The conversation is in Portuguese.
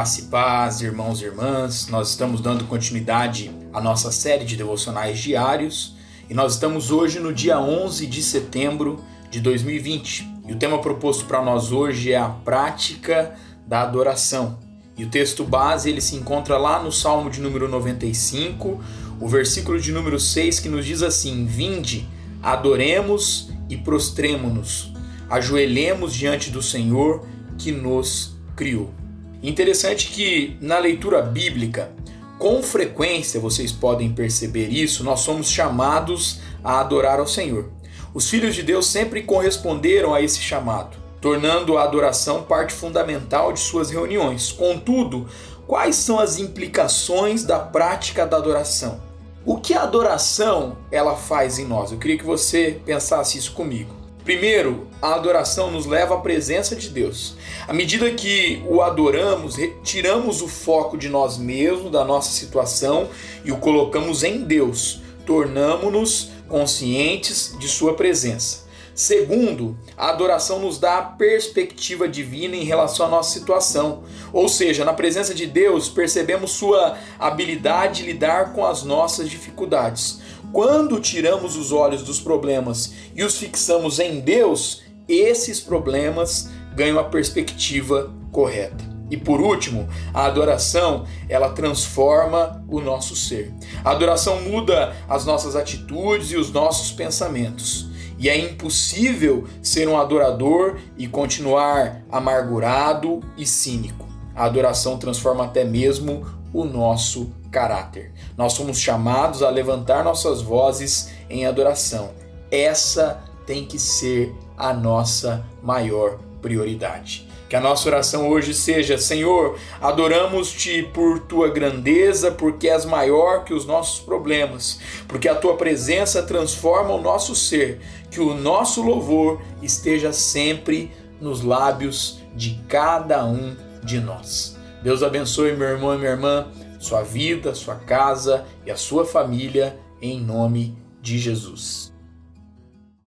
Graça e paz, irmãos e irmãs. Nós estamos dando continuidade à nossa série de devocionais diários e nós estamos hoje no dia 11 de setembro de 2020. E o tema proposto para nós hoje é a prática da adoração. E o texto base ele se encontra lá no Salmo de número 95, o versículo de número 6 que nos diz assim: Vinde, adoremos e prostremo-nos, ajoelhemos diante do Senhor que nos criou. Interessante que na leitura bíblica, com frequência vocês podem perceber isso, nós somos chamados a adorar ao Senhor. Os filhos de Deus sempre corresponderam a esse chamado, tornando a adoração parte fundamental de suas reuniões. Contudo, quais são as implicações da prática da adoração? O que a adoração ela faz em nós? Eu queria que você pensasse isso comigo. Primeiro, a adoração nos leva à presença de Deus. À medida que o adoramos, retiramos o foco de nós mesmos, da nossa situação e o colocamos em Deus, tornamos-nos conscientes de Sua presença. Segundo, a adoração nos dá a perspectiva divina em relação à nossa situação. Ou seja, na presença de Deus, percebemos Sua habilidade de lidar com as nossas dificuldades. Quando tiramos os olhos dos problemas e os fixamos em Deus, esses problemas ganham a perspectiva correta. E por último, a adoração, ela transforma o nosso ser. A adoração muda as nossas atitudes e os nossos pensamentos. E é impossível ser um adorador e continuar amargurado e cínico. A adoração transforma até mesmo o nosso caráter. Nós somos chamados a levantar nossas vozes em adoração. Essa tem que ser a nossa maior prioridade. Que a nossa oração hoje seja: Senhor, adoramos-te por tua grandeza, porque és maior que os nossos problemas, porque a tua presença transforma o nosso ser. Que o nosso louvor esteja sempre nos lábios de cada um de nós. Deus abençoe meu irmão e minha irmã, sua vida, sua casa e a sua família, em nome de Jesus.